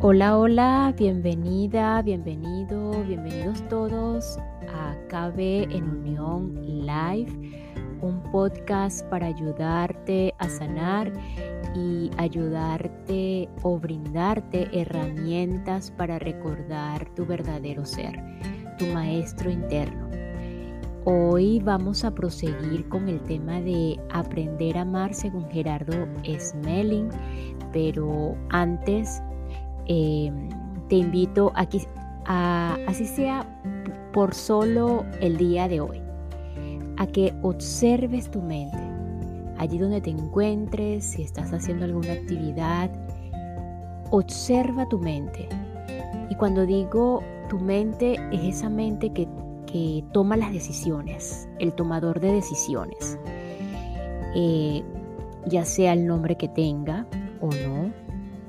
Hola, hola, bienvenida, bienvenido, bienvenidos todos a KB en Unión Live, un podcast para ayudarte a sanar y ayudarte o brindarte herramientas para recordar tu verdadero ser, tu maestro interno. Hoy vamos a proseguir con el tema de aprender a amar según Gerardo Smelling, pero antes Em, te invito aquí a, así sea por solo el día de hoy, a que observes tu mente, allí donde te encuentres, si estás haciendo alguna actividad, observa tu mente. Y cuando digo tu mente, es esa mente que, que toma las decisiones, el tomador de decisiones, eh, ya sea el nombre que tenga o no.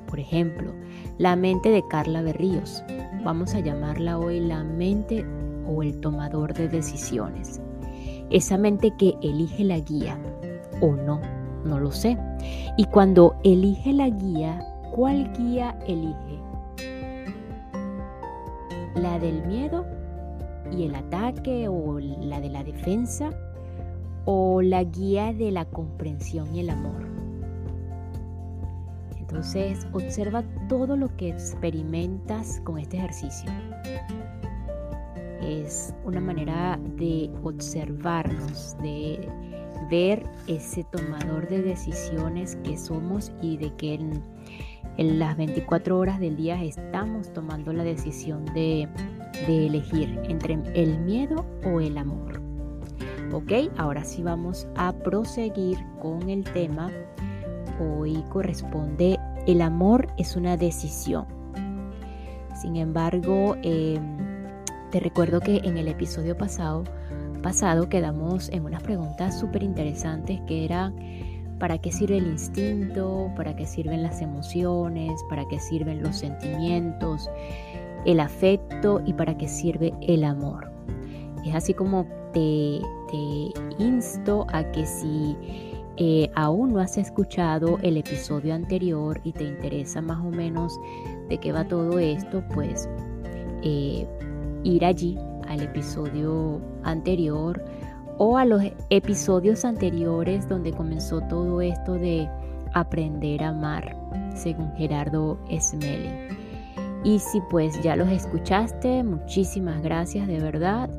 Por ejemplo, la mente de Carla Berríos. Vamos a llamarla hoy la mente o el tomador de decisiones. Esa mente que elige la guía o no, no lo sé. Y cuando elige la guía, ¿cuál guía elige? ¿La del miedo y el ataque o la de la defensa? ¿O la guía de la comprensión y el amor? Entonces, observa todo lo que experimentas con este ejercicio. Es una manera de observarnos, de ver ese tomador de decisiones que somos y de que en, las 24 horas del día estamos tomando la decisión de, de elegir entre el miedo o el amor. Ok, ahora sí vamos a proseguir con el tema hoy corresponde el amor es una decisión. Sin embargo, em, te recuerdo que en el episodio pasado, pasado quedamos en unas preguntas súper interesantes que eran ¿para qué sirve el instinto? ¿Para qué sirven las emociones? ¿Para qué sirven los sentimientos? ¿El afecto? ¿Y para qué sirve el amor? Es así como te, te insto a que si eh, aún no has escuchado el episodio anterior y te interesa más o menos de qué va todo esto, pues eh, ir allí al episodio anterior o a los episodios anteriores donde comenzó todo esto de aprender a amar, según Gerardo Smelling. Y si pues ya los escuchaste, muchísimas gracias de verdad.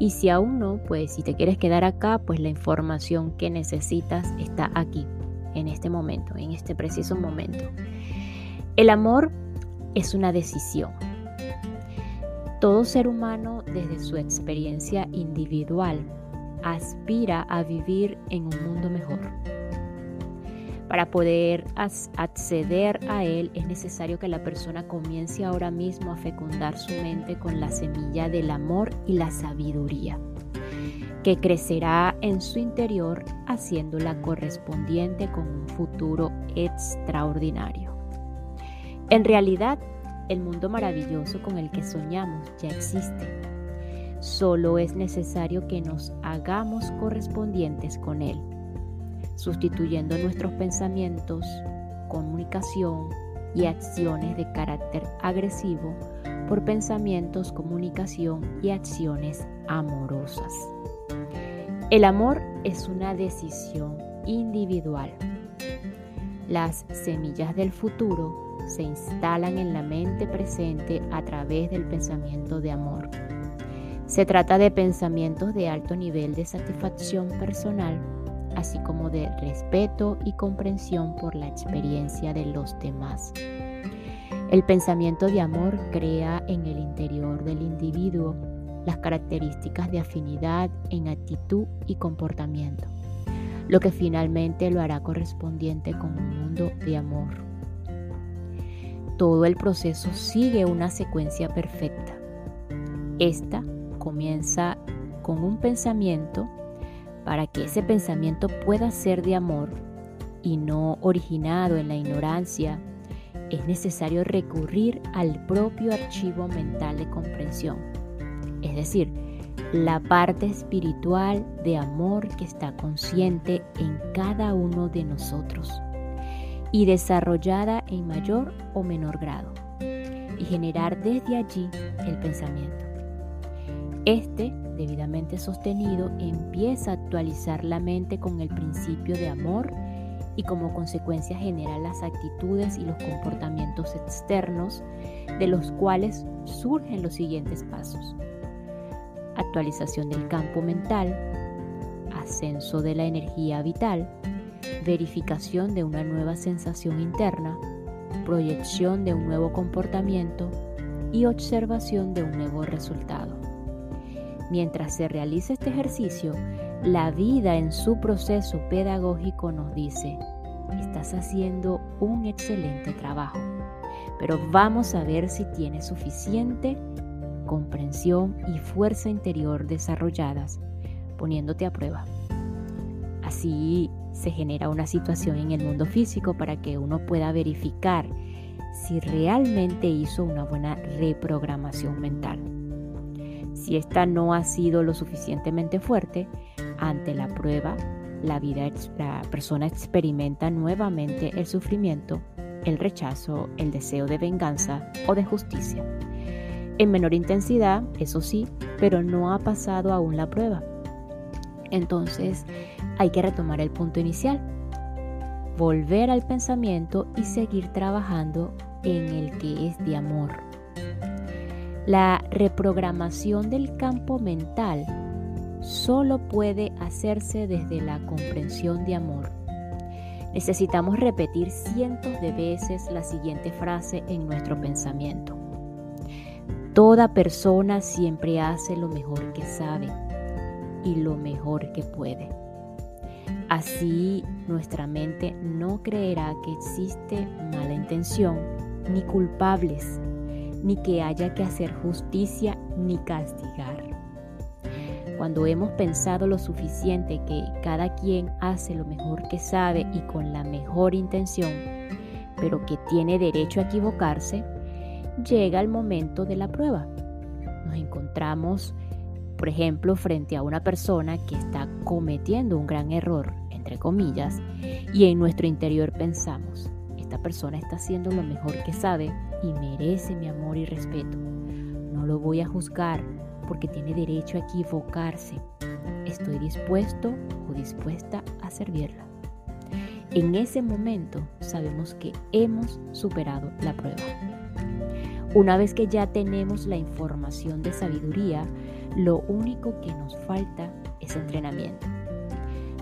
Y si aún no, pues si te quieres quedar acá, pues la información que necesitas está aquí, en este momento, en este preciso momento. El amor es una decisión. Todo ser humano desde su experiencia individual aspira a vivir en un mundo mejor. Para poder acceder a él es necesario que la persona comience ahora mismo a fecundar su mente con la semilla del amor y la sabiduría, que crecerá en su interior haciéndola correspondiente con un futuro extraordinario. En realidad, el mundo maravilloso con el que soñamos ya existe. Solo es necesario que nos hagamos correspondientes con él sustituyendo nuestros pensamientos, comunicación y acciones de carácter agresivo por pensamientos, comunicación y acciones amorosas. El amor es una decisión individual. Las semillas del futuro se instalan en la mente presente a través del pensamiento de amor. Se trata de pensamientos de alto nivel de satisfacción personal así como de respeto y comprensión por la experiencia de los demás. El pensamiento de amor crea en el interior del individuo las características de afinidad en actitud y comportamiento, lo que finalmente lo hará correspondiente con un mundo de amor. Todo el proceso sigue una secuencia perfecta. Esta comienza con un pensamiento para que ese pensamiento pueda ser de amor y no originado en la ignorancia, es necesario recurrir al propio archivo mental de comprensión, es decir, la parte espiritual de amor que está consciente en cada uno de nosotros y desarrollada en mayor o menor grado. y generar desde allí el pensamiento. Este, debidamente sostenido, empieza a actualizar la mente con el principio de amor y como consecuencia genera las actitudes y los comportamientos externos de los cuales surgen los siguientes pasos. Actualización del campo mental, ascenso de la energía vital, verificación de una nueva sensación interna, proyección de un nuevo comportamiento y observación de un nuevo resultado. Mientras se realiza este ejercicio, la vida en su proceso pedagógico nos dice, estás haciendo un excelente trabajo, pero vamos a ver si tienes suficiente comprensión y fuerza interior desarrolladas, poniéndote a prueba. Así se genera una situación en el mundo físico para que uno pueda verificar si realmente hizo una buena reprogramación mental. Si esta no ha sido lo suficientemente fuerte, ante la prueba, la, vida, la persona experimenta nuevamente el sufrimiento, el rechazo, el deseo de venganza o de justicia. En menor intensidad, eso sí, pero no ha pasado aún la prueba. Entonces hay que retomar el punto inicial, volver al pensamiento y seguir trabajando en el que es de amor la reprogramación del campo mental solo puede hacerse desde la comprensión de amor. Necesitamos repetir cientos de veces la siguiente frase en nuestro pensamiento. Toda persona siempre hace lo mejor que sabe y lo mejor que puede. Así nuestra mente no creerá que existe mala intención ni culpables ni que haya que hacer justicia ni castigar. Cuando hemos pensado lo suficiente que cada quien hace lo mejor que sabe y con la mejor intención, pero que tiene derecho a equivocarse, llega el momento de la prueba. Nos encontramos, por ejemplo, frente a una persona que está cometiendo un gran error, entre comillas, y en nuestro interior pensamos, esta persona está haciendo lo mejor que sabe y merece mi amor y respeto. No lo voy a juzgar porque tiene derecho a equivocarse. Estoy dispuesto o dispuesta a servirla. En ese momento sabemos que hemos superado la prueba. Una vez que ya tenemos la información de sabiduría, lo único que nos falta es entrenamiento.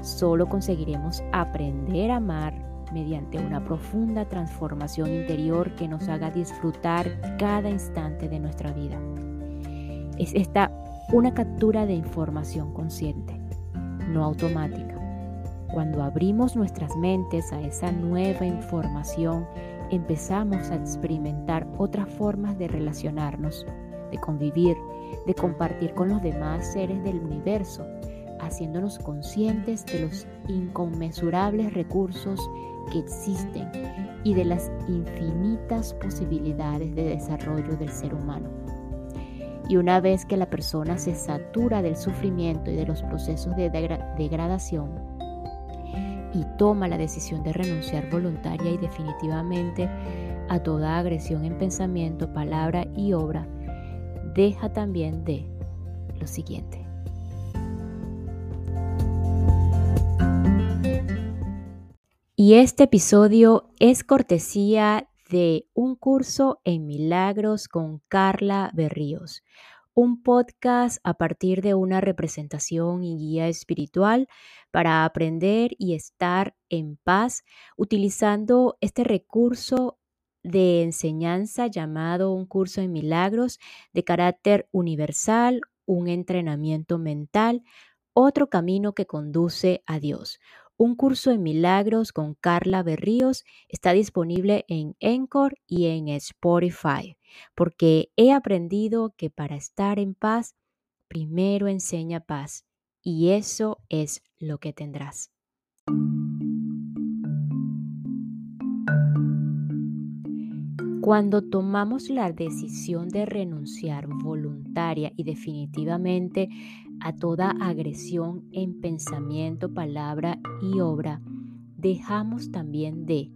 Solo conseguiremos aprender a amar mediante una profunda transformación interior que nos haga disfrutar cada instante de nuestra vida. Es esta una captura de información consciente, no automática. Cuando abrimos nuestras mentes a esa nueva información, empezamos a experimentar otras formas de relacionarnos, de convivir, de compartir con los demás seres del universo, haciéndonos conscientes de los inconmensurables recursos que existen y de las infinitas posibilidades de desarrollo del ser humano. Y una vez que la persona se satura del sufrimiento y de los procesos de degradación y toma la decisión de renunciar voluntaria y definitivamente a toda agresión en pensamiento, palabra y obra, deja también de lo siguiente. Y este episodio es cortesía de un curso en milagros con Carla Berríos, un podcast a partir de una representación y guía espiritual para aprender y estar en paz utilizando este recurso de enseñanza llamado un curso en milagros de carácter universal, un entrenamiento mental, otro camino que conduce a Dios un curso en milagros con Carla Berríos está disponible en Encore y en Spotify, porque he aprendido que para estar en paz, primero enseña paz, y eso es lo que tendrás. Cuando tomamos la decisión de renunciar voluntaria y definitivamente a toda agresión en pensamiento, palabra y obra, dejamos también de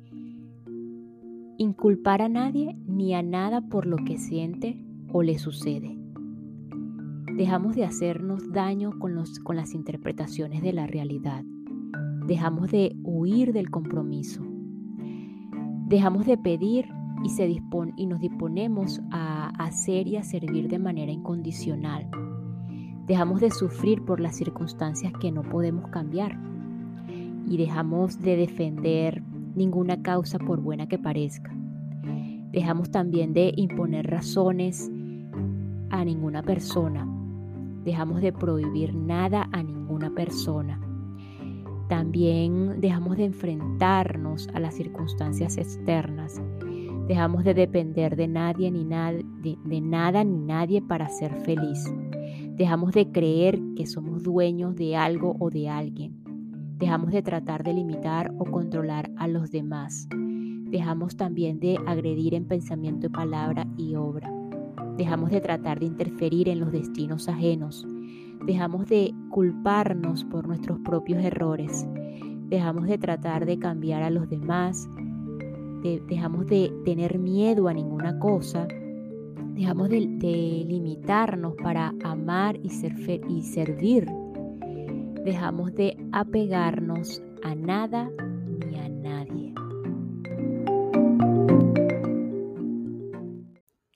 inculpar a nadie ni a nada por lo que siente o le sucede. Dejamos de hacernos daño con, los, con las interpretaciones de la realidad. Dejamos de huir del compromiso. Dejamos de pedir y, se y nos disponemos a hacer y a servir de manera incondicional. Dejamos de sufrir por las circunstancias que no podemos cambiar y dejamos de defender ninguna causa por buena que parezca. Dejamos también de imponer razones a ninguna persona. Dejamos de prohibir nada a ninguna persona. También dejamos de enfrentarnos a las circunstancias externas. Dejamos de depender de nadie ni de, de nada ni nadie para ser feliz. Dejamos de creer que somos dueños de algo o de alguien. Dejamos de tratar de limitar o controlar a los demás. Dejamos también de agredir en pensamiento, palabra y obra. Dejamos de tratar de interferir en los destinos ajenos. Dejamos de culparnos por nuestros propios errores. Dejamos de tratar de cambiar a los demás. dejamos de tener miedo a ninguna cosa. Dejamos de, limitarnos para amar y, ser, y servir dejamos de apegarnos a nada ni a nadie.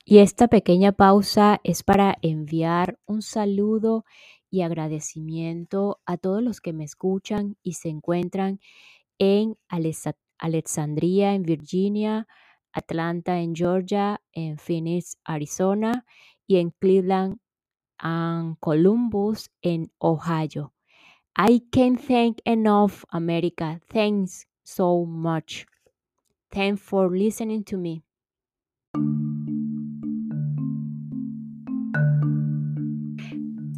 Y esta pequeña pausa es para enviar un saludo y agradecimiento a todos los que me escuchan y se encuentran en Alexandria, en Virginia, Atlanta, en Georgia, en Phoenix, Arizona y en Cleveland, and Columbus, en Ohio. I can't thank enough, America. Thanks so much. Thanks for listening to me.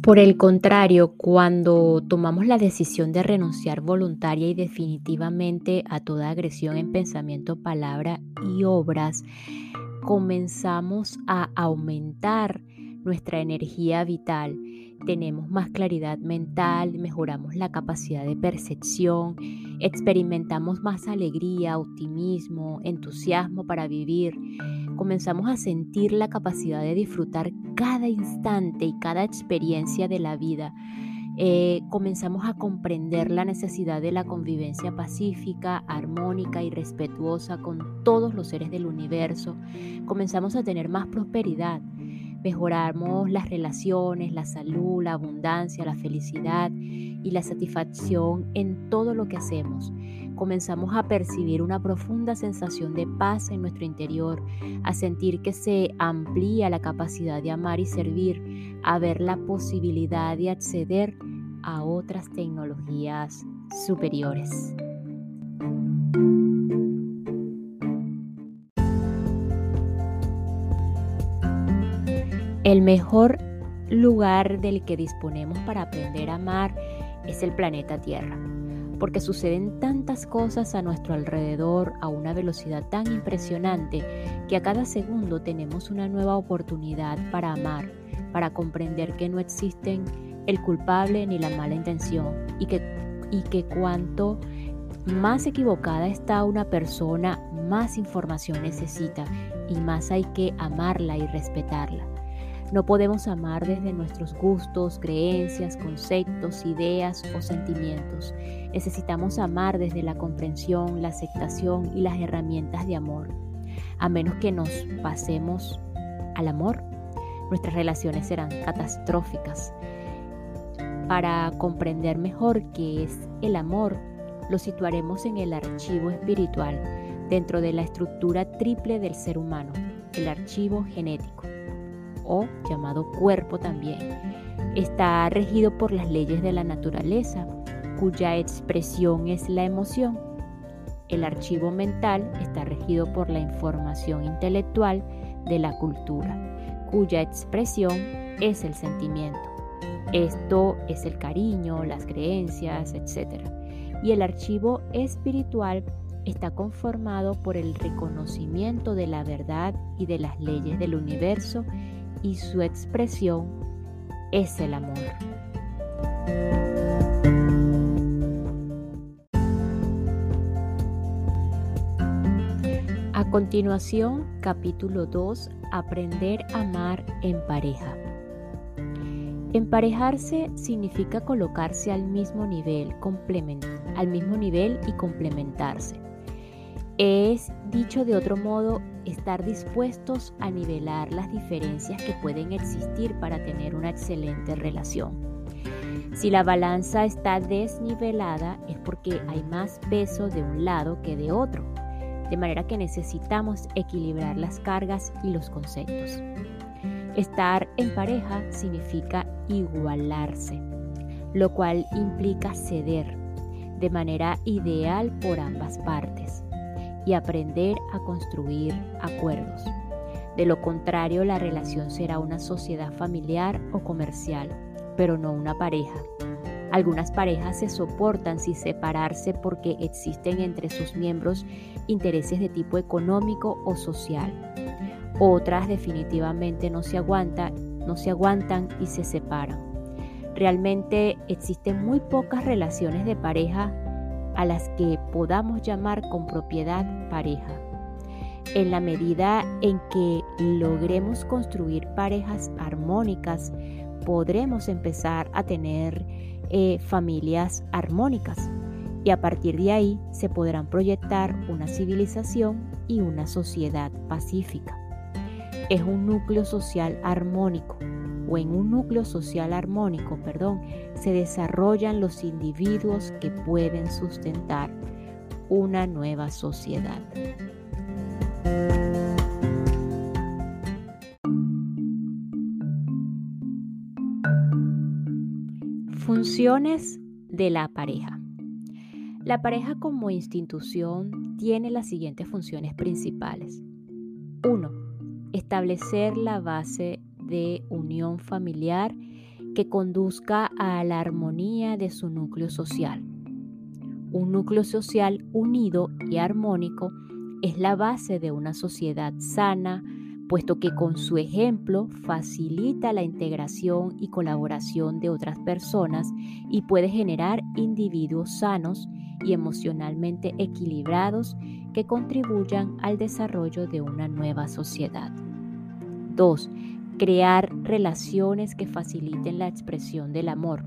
Por el contrario, cuando tomamos la decisión de renunciar voluntaria y definitivamente a toda agresión en pensamiento, palabra y obras, comenzamos a aumentar nuestra energía vital tenemos más claridad mental, mejoramos la capacidad de percepción, experimentamos más alegría, optimismo, entusiasmo para vivir, comenzamos a sentir la capacidad de disfrutar cada instante y cada experiencia de la vida. Eh, comenzamos a comprender la necesidad de la convivencia pacífica, armónica y respetuosa con todos los seres del universo. Comenzamos a tener más prosperidad mejoramos las relaciones, la salud, la abundancia, la felicidad y la satisfacción en todo lo que hacemos. Comenzamos a percibir una profunda sensación de paz en nuestro interior, a sentir que se amplía la capacidad de amar y servir, a ver la posibilidad de acceder a otras tecnologías superiores. El mejor lugar del que disponemos para aprender a amar es el planeta Tierra, porque suceden tantas cosas a nuestro alrededor a una velocidad tan impresionante que a cada segundo tenemos una nueva oportunidad para amar, para comprender que no existen el culpable ni la mala intención y que, cuanto más equivocada está una persona, más información necesita y más hay que amarla y respetarla. No podemos amar desde nuestros gustos, creencias, conceptos, ideas o sentimientos. Necesitamos amar desde la comprensión, la aceptación y las herramientas de amor. A menos que nos pasemos al amor, nuestras relaciones serán catastróficas. Para comprender mejor qué es el amor, lo situaremos en el archivo espiritual, dentro de la estructura triple del ser humano, el archivo genético o llamado cuerpo también. Está regido por las leyes de la naturaleza, cuya expresión es la emoción. El archivo mental está regido por la información intelectual de la cultura, cuya expresión es el sentimiento. Esto es el cariño, las creencias, etc. Y el archivo espiritual está conformado por el reconocimiento de la verdad y de las leyes del universo y su expresión es el amor. A continuación, capítulo 2, Aprender a amar en pareja. Emparejarse significa colocarse al mismo nivel, al mismo nivel y complementarse. Es, dicho de otro modo, estar dispuestos a nivelar las diferencias que pueden existir para tener una excelente relación. Si la balanza está desnivelada es porque hay más peso de un lado que de otro, de manera que necesitamos equilibrar las cargas y los conceptos. Estar en pareja significa igualarse, lo cual implica ceder de manera ideal por ambas partes y aprender a construir acuerdos. De lo contrario, la relación será una sociedad familiar o comercial, pero no una pareja. Algunas parejas se soportan sin separarse porque existen entre sus miembros intereses de tipo económico o social. Otras definitivamente no se no se aguantan y se separan. Realmente existen muy pocas relaciones de pareja a las que podamos llamar con propiedad pareja. En la medida en que logremos construir parejas armónicas, podremos empezar a tener eh, familias armónicas y a partir de ahí se podrán proyectar una civilización y una sociedad pacífica. Es un núcleo social armónico o en un núcleo social armónico, perdón, se desarrollan los individuos que pueden sustentar una nueva sociedad. Funciones de la pareja. La pareja como institución tiene las siguientes funciones principales. 1. Establecer la base de unión familiar que conduzca a la armonía de su núcleo social. Un núcleo social unido y armónico es la base de una sociedad sana, puesto que con su ejemplo facilita la integración y colaboración de otras personas y puede generar individuos sanos y emocionalmente equilibrados que contribuyan al desarrollo de una nueva sociedad. 2 crear relaciones que faciliten la expresión del amor.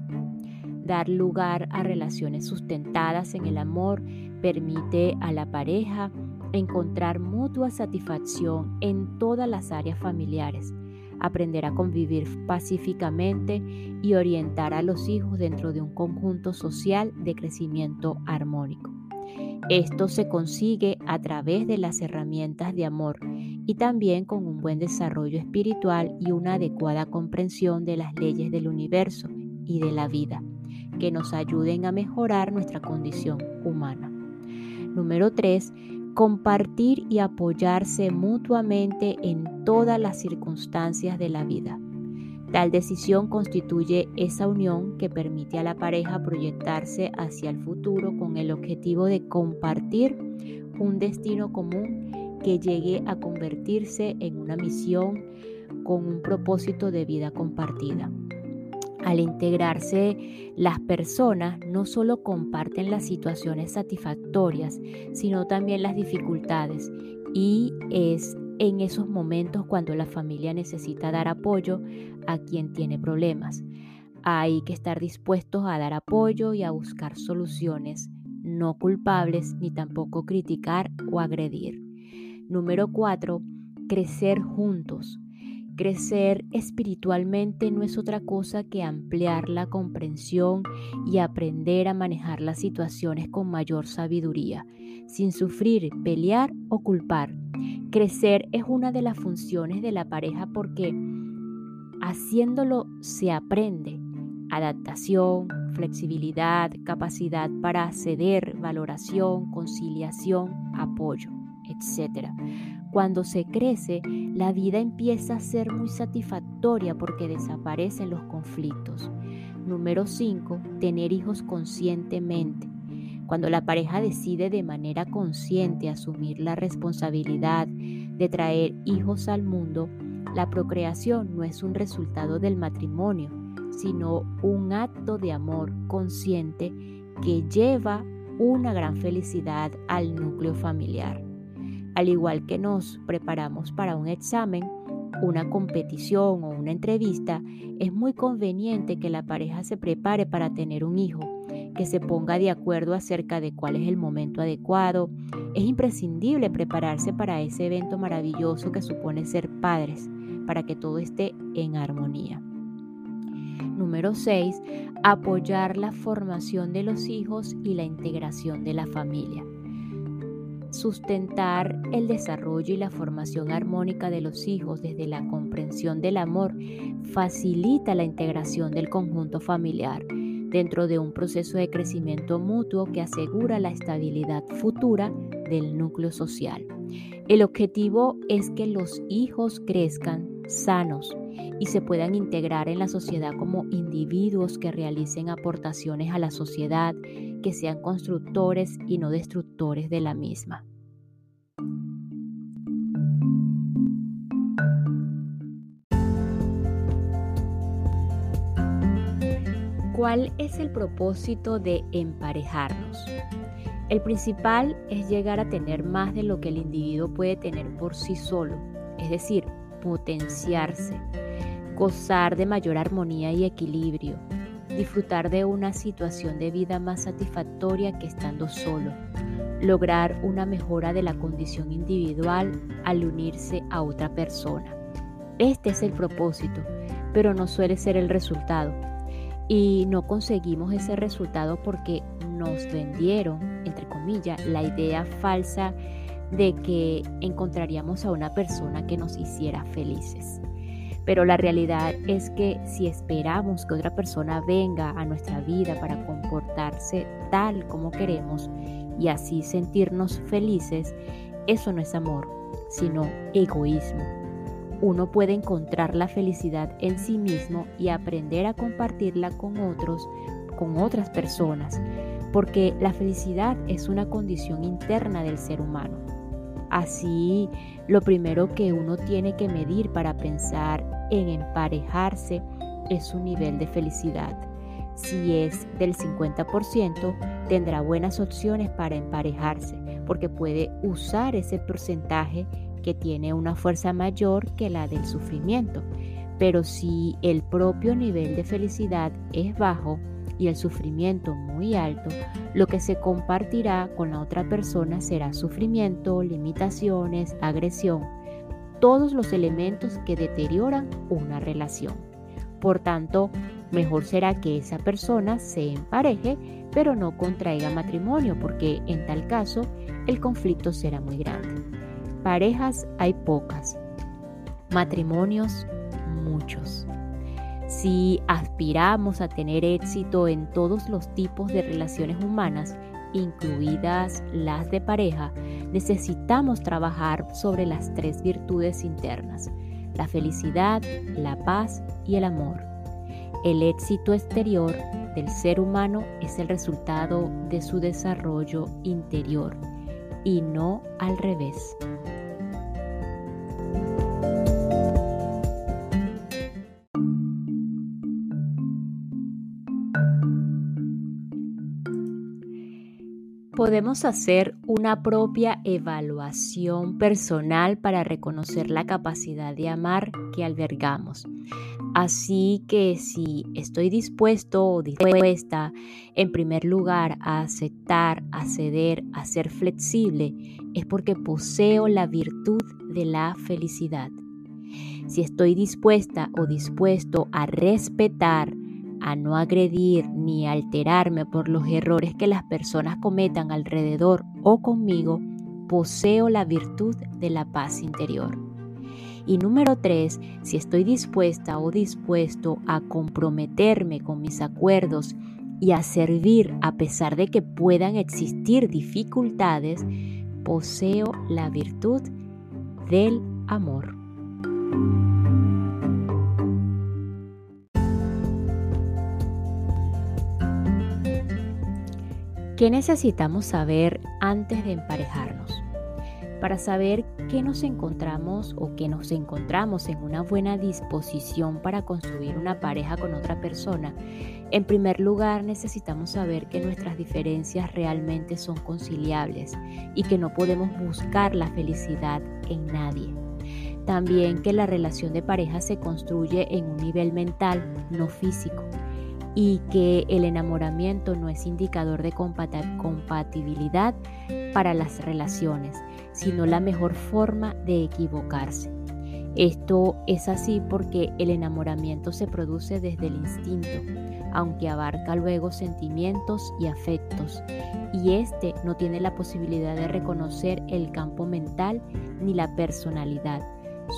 Dar lugar a relaciones sustentadas en el amor permite a la pareja encontrar mutua satisfacción en todas las áreas familiares, aprender a convivir pacíficamente y orientar a los hijos dentro de un conjunto social de crecimiento armónico. Esto se consigue a través de las herramientas de amor y también con un buen desarrollo espiritual y una adecuada comprensión de las leyes del universo y de la vida, que nos ayuden a mejorar nuestra condición humana. Número 3. Compartir y apoyarse mutuamente en todas las circunstancias de la vida. Tal decisión constituye esa unión que permite a la pareja proyectarse hacia el futuro con el objetivo de compartir un destino común que llegue a convertirse en una misión con un propósito de vida compartida. Al integrarse, las personas no solo comparten las situaciones satisfactorias, sino también las dificultades. Y es en esos momentos cuando la familia necesita dar apoyo a quien tiene problemas. Hay que estar dispuestos a dar apoyo y a buscar soluciones, no culpables ni tampoco criticar o agredir. Número 4. Crecer juntos. Crecer espiritualmente no es otra cosa que ampliar la comprensión y aprender a manejar las situaciones con mayor sabiduría, sin sufrir, pelear o culpar. Crecer es una de las funciones de la pareja porque haciéndolo se aprende adaptación, flexibilidad, capacidad para ceder, valoración, conciliación, apoyo etc. Cuando se crece, la vida empieza a ser muy satisfactoria porque desaparecen los conflictos. Número 5. Tener hijos conscientemente. Cuando la pareja decide de manera consciente asumir la responsabilidad de traer hijos al mundo, la procreación no es un resultado del matrimonio, sino un acto de amor consciente que lleva una gran felicidad al núcleo familiar. Al igual que nos preparamos para un examen, una competición o una entrevista, es muy conveniente que la pareja se prepare para tener un hijo, que se ponga de acuerdo acerca de cuál es el momento adecuado. Es imprescindible prepararse para ese evento maravilloso que supone ser padres, para que todo esté en armonía. Número 6. Apoyar la formación de los hijos y la integración de la familia. Sustentar el desarrollo y la formación armónica de los hijos desde la comprensión del amor facilita la integración del conjunto familiar dentro de un proceso de crecimiento mutuo que asegura la estabilidad futura del núcleo social. El objetivo es que los hijos crezcan sanos y se puedan integrar en la sociedad como individuos que realicen aportaciones a la sociedad, que sean constructores y no destructores de la misma. ¿Cuál es el propósito de emparejarnos? El principal es llegar a tener más de lo que el individuo puede tener por sí solo, es decir, potenciarse, gozar de mayor armonía y equilibrio, disfrutar de una situación de vida más satisfactoria que estando solo, lograr una mejora de la condición individual al unirse a otra persona. Este es el propósito, pero no suele ser el resultado. Y no conseguimos ese resultado porque nos vendieron, entre comillas, la idea falsa de que encontraríamos a una persona que nos hiciera felices. Pero la realidad es que si esperamos que otra persona venga a nuestra vida para comportarse tal como queremos y así sentirnos felices, eso no es amor, sino egoísmo. Uno puede encontrar la felicidad en sí mismo y aprender a compartirla con otros, con otras personas, porque la felicidad es una condición interna del ser humano. Así, lo primero que uno tiene que medir para pensar en emparejarse es su nivel de felicidad. Si es del 50%, tendrá buenas opciones para emparejarse, porque puede usar ese porcentaje que tiene una fuerza mayor que la del sufrimiento. Pero si el propio nivel de felicidad es bajo, y el sufrimiento muy alto, lo que se compartirá con la otra persona será sufrimiento, limitaciones, agresión, todos los elementos que deterioran una relación. Por tanto, mejor será que esa persona se empareje, pero no contraiga matrimonio, porque en tal caso el conflicto será muy grande. Parejas hay pocas, matrimonios muchos. Si aspiramos a tener éxito en todos los tipos de relaciones humanas, incluidas las de pareja, necesitamos trabajar sobre las tres virtudes internas, la felicidad, la paz y el amor. El éxito exterior del ser humano es el resultado de su desarrollo interior y no al revés. Podemos hacer una propia evaluación personal para reconocer la capacidad de amar que albergamos. Así que si estoy dispuesto o dispuesta, en primer lugar, a aceptar, a ceder, a ser flexible, es porque poseo la virtud de la felicidad. Si estoy dispuesta o dispuesto a respetar, a no agredir ni alterarme por los errores que las personas cometan alrededor o conmigo, poseo la virtud de la paz interior. Y número tres, si estoy dispuesta o dispuesto a comprometerme con mis acuerdos y a servir a pesar de que puedan existir dificultades, poseo la virtud del amor. ¿Qué necesitamos saber antes de emparejarnos? Para saber que nos encontramos o que nos encontramos en una buena disposición para construir una pareja con otra persona, en primer lugar necesitamos saber que nuestras diferencias realmente son conciliables y que no podemos buscar la felicidad en nadie. También que la relación de pareja se construye en un nivel mental, no físico, y que el enamoramiento no es indicador de compatibilidad para las relaciones, sino la mejor forma de equivocarse. Esto es así porque el enamoramiento se produce desde el instinto, aunque abarca luego sentimientos y afectos, y este no tiene la posibilidad de reconocer el campo mental ni la personalidad,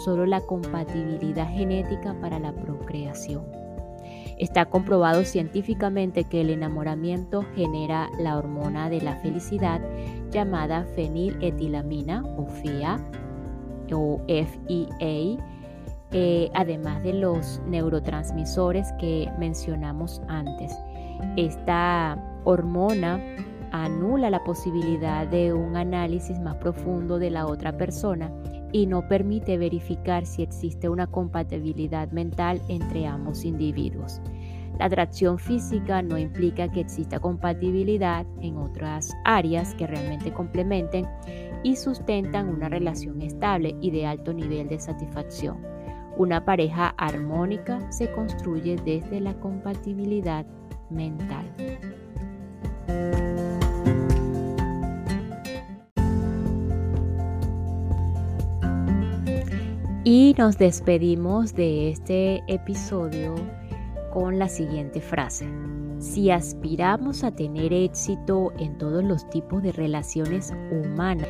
solo la compatibilidad genética para la procreación. Está comprobado científicamente que el enamoramiento genera la hormona de la felicidad llamada feniletilamina o FIA o FEA, eh, además de los neurotransmisores que mencionamos antes. Esta hormona anula la posibilidad de un análisis más profundo de la otra persona y no permite verificar si existe una compatibilidad mental entre ambos individuos. La atracción física no implica que exista compatibilidad en otras áreas que realmente complementen y sustentan una relación estable y de alto nivel de satisfacción. Una pareja armónica se construye desde la compatibilidad mental. Y nos despedimos de este episodio con la siguiente frase. Si aspiramos a tener éxito en todos los tipos de relaciones humanas,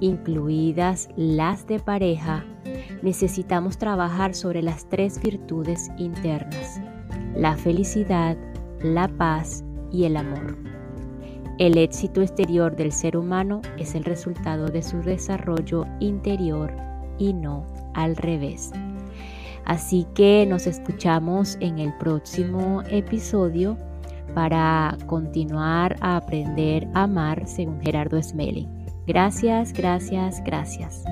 incluidas las de pareja, necesitamos trabajar sobre las tres virtudes internas, la felicidad, la paz y el amor. El éxito exterior del ser humano es el resultado de su desarrollo interior y no al revés. Así que nos escuchamos en el próximo episodio para continuar a aprender a amar según Gerardo Smelling. Gracias, gracias, gracias.